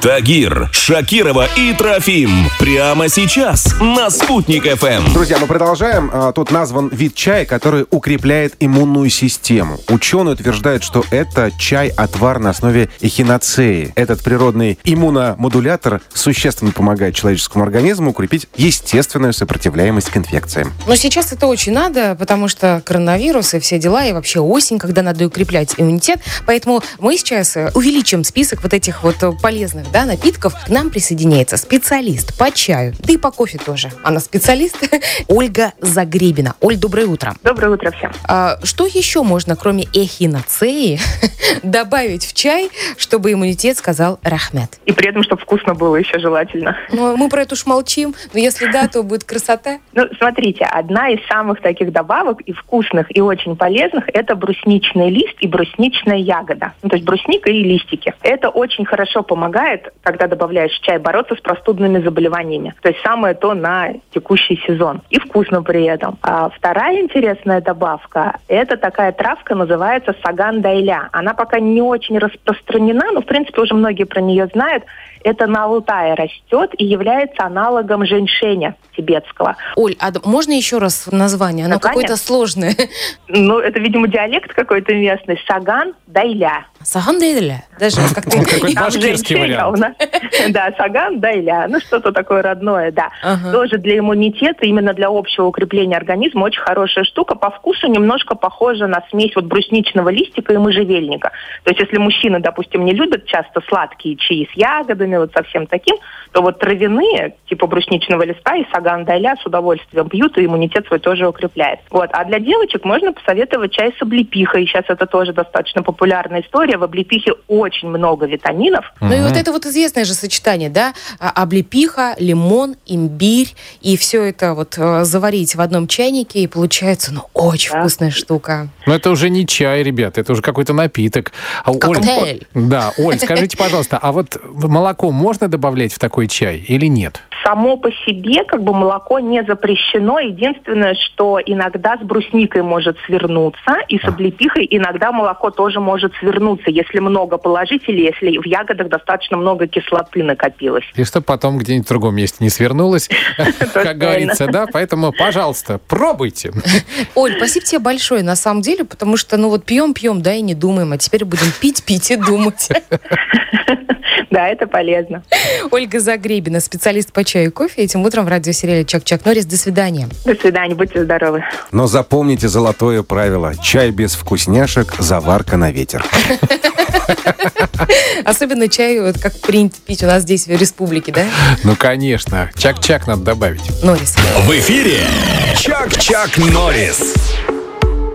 Тагир, Шакирова и Трофим. Прямо сейчас на «Спутник ФМ». Друзья, мы продолжаем. А, Тут назван вид чая, который укрепляет иммунную систему. Ученые утверждают, что это чай-отвар на основе эхиноцеи. Этот природный иммуномодулятор существенно помогает человеческому организму укрепить естественную сопротивляемость к инфекциям. Но сейчас это очень надо, потому что коронавирус и все дела, и вообще осень, когда надо укреплять иммунитет. Поэтому мы сейчас увеличим список вот этих вот полезных да, напитков. К нам присоединяется специалист по чаю, да и по кофе тоже. Она специалист Ольга Загребина. Оль, доброе утро. Доброе утро всем. А что еще можно, кроме эхиноцеи, добавить в чай, чтобы иммунитет сказал рахмет? И при этом, чтобы вкусно было еще желательно. Ну, мы про это уж молчим, но если да, то будет красота. Ну, смотрите, одна из самых таких добавок и вкусных, и очень полезных – это брусничный лист и брусничная ягода. Ну, то есть брусника и листики. Это очень хорошо помогает, когда добавляешь в чай, бороться с простудными заболеваниями. То есть самое то на текущий сезон. И вкусно при этом. А вторая интересная добавка – это такая травка, называется саган дайля. Она пока не очень распространена, но, в принципе, уже многие про нее знают. Это на Алтае растет и является аналогом женьшеня тибетского. Оль, а можно еще раз название? Оно какое-то сложное. Ну, это, видимо, диалект какой-то местный. Саган дайля. Сагандейля. Даже как-то... Какой башкирский вариант. Да, саган дайля. Ну, что-то такое родное, да. Тоже для иммунитета, именно для общего укрепления организма очень хорошая штука. По вкусу немножко похожа на смесь вот брусничного листика и можжевельника. То есть, если мужчины, допустим, не любят часто сладкие чаи с ягодами, вот совсем таким, то вот травяные, типа брусничного листа и саган дайля с удовольствием пьют, и иммунитет свой тоже укрепляет. Вот. А для девочек можно посоветовать чай с облепихой. Сейчас это тоже достаточно популярная история. В облепихе очень много витаминов. Ну и вот это вот известное же сочетание, да? А, Облепиха, лимон, имбирь. И все это вот э, заварить в одном чайнике, и получается, ну, очень Да. вкусная штука. Но это уже не чай, ребята, это уже какой-то напиток. А, Оль, Коктейль. да, Оль, скажите, пожалуйста, а вот молоко можно добавлять в такой чай или нет? Само по себе как бы молоко не запрещено. Единственное, что иногда с брусникой может свернуться, и с облепихой иногда молоко тоже может свернуться, если много положить или если в ягодах достаточно много кислоты накопилось. И чтобы потом где-нибудь в другом месте не свернулось, как говорится, да? Поэтому, пожалуйста, пробуйте. Оль, спасибо тебе большое, на самом деле, потому что, ну вот пьем-пьем, да, и не думаем, а теперь будем пить, пить и думать. Да, это полезно. Ольга Загребина, специалист по чаю и кофе. Этим утром в радиосериале «Чак-Чак Норрис». До свидания. До свидания, будьте здоровы. Но запомните золотое правило. Чай без вкусняшек, заварка на ветер. Особенно чай, вот как принято пить у нас здесь в республике, да? Ну, конечно. Чак-чак надо добавить. Норрис. В эфире Чак-Чак Норрис.